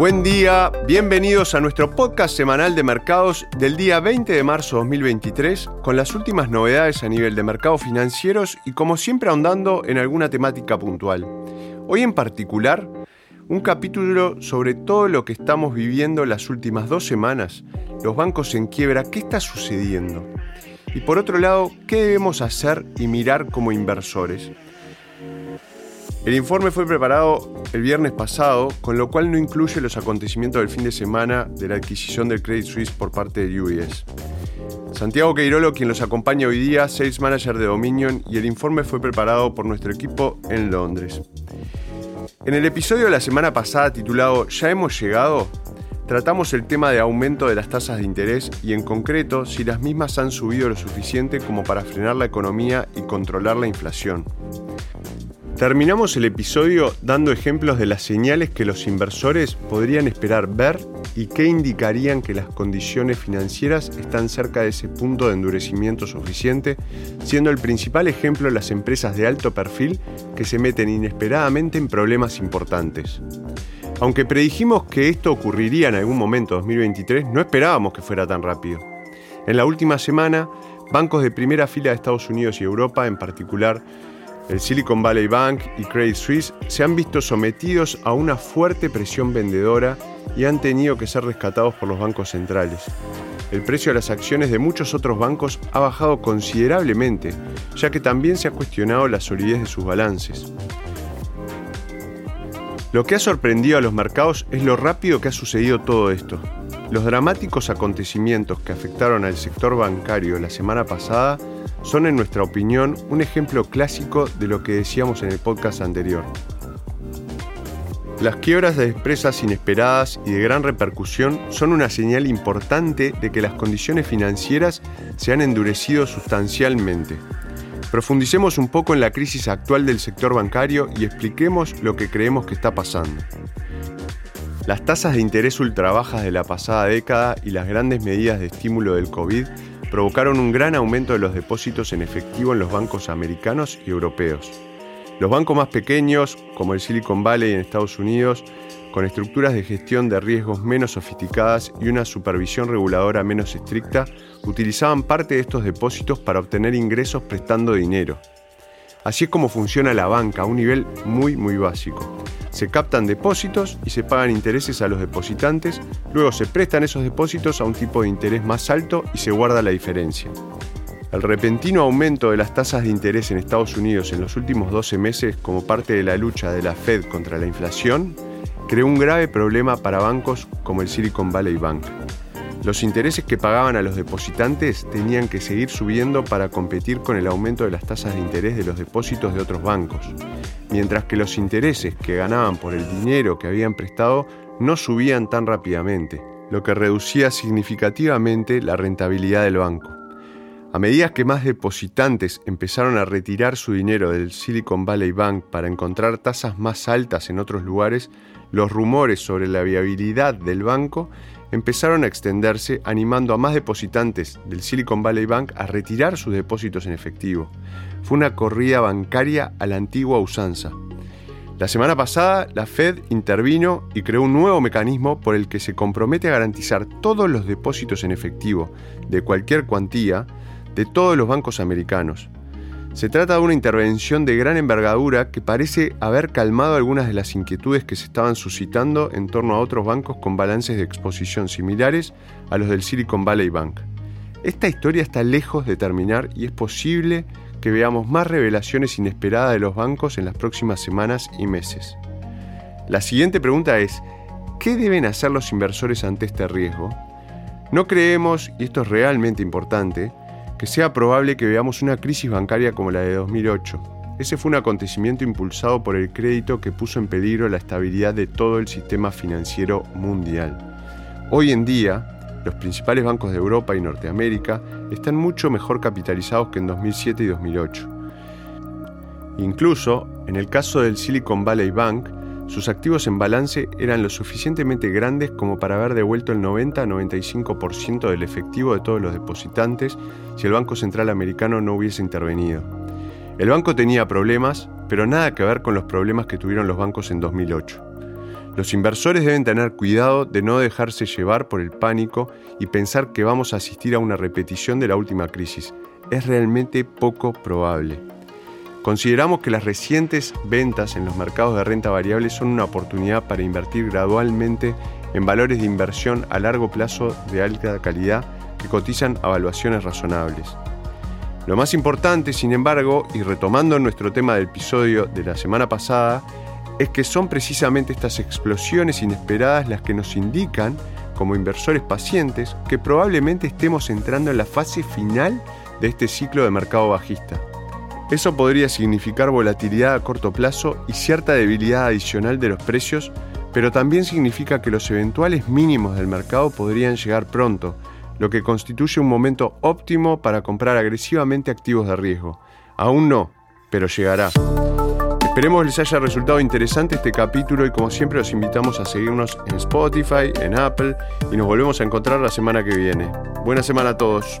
Buen día, bienvenidos a nuestro podcast semanal de mercados del día 20 de marzo de 2023 con las últimas novedades a nivel de mercados financieros y como siempre ahondando en alguna temática puntual. Hoy en particular, un capítulo sobre todo lo que estamos viviendo las últimas dos semanas, los bancos en quiebra, qué está sucediendo. Y por otro lado, qué debemos hacer y mirar como inversores. El informe fue preparado el viernes pasado, con lo cual no incluye los acontecimientos del fin de semana de la adquisición del Credit Suisse por parte de UBS. Santiago Queirolo, quien los acompaña hoy día, Sales Manager de Dominion, y el informe fue preparado por nuestro equipo en Londres. En el episodio de la semana pasada titulado Ya hemos llegado, tratamos el tema de aumento de las tasas de interés y en concreto si las mismas han subido lo suficiente como para frenar la economía y controlar la inflación. Terminamos el episodio dando ejemplos de las señales que los inversores podrían esperar ver y que indicarían que las condiciones financieras están cerca de ese punto de endurecimiento suficiente, siendo el principal ejemplo las empresas de alto perfil que se meten inesperadamente en problemas importantes. Aunque predijimos que esto ocurriría en algún momento 2023, no esperábamos que fuera tan rápido. En la última semana, bancos de primera fila de Estados Unidos y Europa en particular el Silicon Valley Bank y Credit Suisse se han visto sometidos a una fuerte presión vendedora y han tenido que ser rescatados por los bancos centrales. El precio de las acciones de muchos otros bancos ha bajado considerablemente, ya que también se ha cuestionado la solidez de sus balances. Lo que ha sorprendido a los mercados es lo rápido que ha sucedido todo esto. Los dramáticos acontecimientos que afectaron al sector bancario la semana pasada son en nuestra opinión un ejemplo clásico de lo que decíamos en el podcast anterior. Las quiebras de empresas inesperadas y de gran repercusión son una señal importante de que las condiciones financieras se han endurecido sustancialmente. Profundicemos un poco en la crisis actual del sector bancario y expliquemos lo que creemos que está pasando. Las tasas de interés ultra bajas de la pasada década y las grandes medidas de estímulo del COVID provocaron un gran aumento de los depósitos en efectivo en los bancos americanos y europeos. Los bancos más pequeños, como el Silicon Valley en Estados Unidos, con estructuras de gestión de riesgos menos sofisticadas y una supervisión reguladora menos estricta, utilizaban parte de estos depósitos para obtener ingresos prestando dinero. Así es como funciona la banca a un nivel muy muy básico. Se captan depósitos y se pagan intereses a los depositantes, luego se prestan esos depósitos a un tipo de interés más alto y se guarda la diferencia. El repentino aumento de las tasas de interés en Estados Unidos en los últimos 12 meses como parte de la lucha de la Fed contra la inflación creó un grave problema para bancos como el Silicon Valley Bank. Los intereses que pagaban a los depositantes tenían que seguir subiendo para competir con el aumento de las tasas de interés de los depósitos de otros bancos, mientras que los intereses que ganaban por el dinero que habían prestado no subían tan rápidamente, lo que reducía significativamente la rentabilidad del banco. A medida que más depositantes empezaron a retirar su dinero del Silicon Valley Bank para encontrar tasas más altas en otros lugares, los rumores sobre la viabilidad del banco empezaron a extenderse animando a más depositantes del Silicon Valley Bank a retirar sus depósitos en efectivo. Fue una corrida bancaria a la antigua usanza. La semana pasada, la Fed intervino y creó un nuevo mecanismo por el que se compromete a garantizar todos los depósitos en efectivo, de cualquier cuantía, de todos los bancos americanos. Se trata de una intervención de gran envergadura que parece haber calmado algunas de las inquietudes que se estaban suscitando en torno a otros bancos con balances de exposición similares a los del Silicon Valley Bank. Esta historia está lejos de terminar y es posible que veamos más revelaciones inesperadas de los bancos en las próximas semanas y meses. La siguiente pregunta es, ¿qué deben hacer los inversores ante este riesgo? No creemos, y esto es realmente importante, que sea probable que veamos una crisis bancaria como la de 2008. Ese fue un acontecimiento impulsado por el crédito que puso en peligro la estabilidad de todo el sistema financiero mundial. Hoy en día, los principales bancos de Europa y Norteamérica están mucho mejor capitalizados que en 2007 y 2008. Incluso, en el caso del Silicon Valley Bank, sus activos en balance eran lo suficientemente grandes como para haber devuelto el 90-95% del efectivo de todos los depositantes si el Banco Central Americano no hubiese intervenido. El banco tenía problemas, pero nada que ver con los problemas que tuvieron los bancos en 2008. Los inversores deben tener cuidado de no dejarse llevar por el pánico y pensar que vamos a asistir a una repetición de la última crisis. Es realmente poco probable. Consideramos que las recientes ventas en los mercados de renta variable son una oportunidad para invertir gradualmente en valores de inversión a largo plazo de alta calidad que cotizan a valuaciones razonables. Lo más importante, sin embargo, y retomando nuestro tema del episodio de la semana pasada, es que son precisamente estas explosiones inesperadas las que nos indican, como inversores pacientes, que probablemente estemos entrando en la fase final de este ciclo de mercado bajista. Eso podría significar volatilidad a corto plazo y cierta debilidad adicional de los precios, pero también significa que los eventuales mínimos del mercado podrían llegar pronto, lo que constituye un momento óptimo para comprar agresivamente activos de riesgo. Aún no, pero llegará. Esperemos les haya resultado interesante este capítulo y como siempre los invitamos a seguirnos en Spotify, en Apple y nos volvemos a encontrar la semana que viene. Buena semana a todos.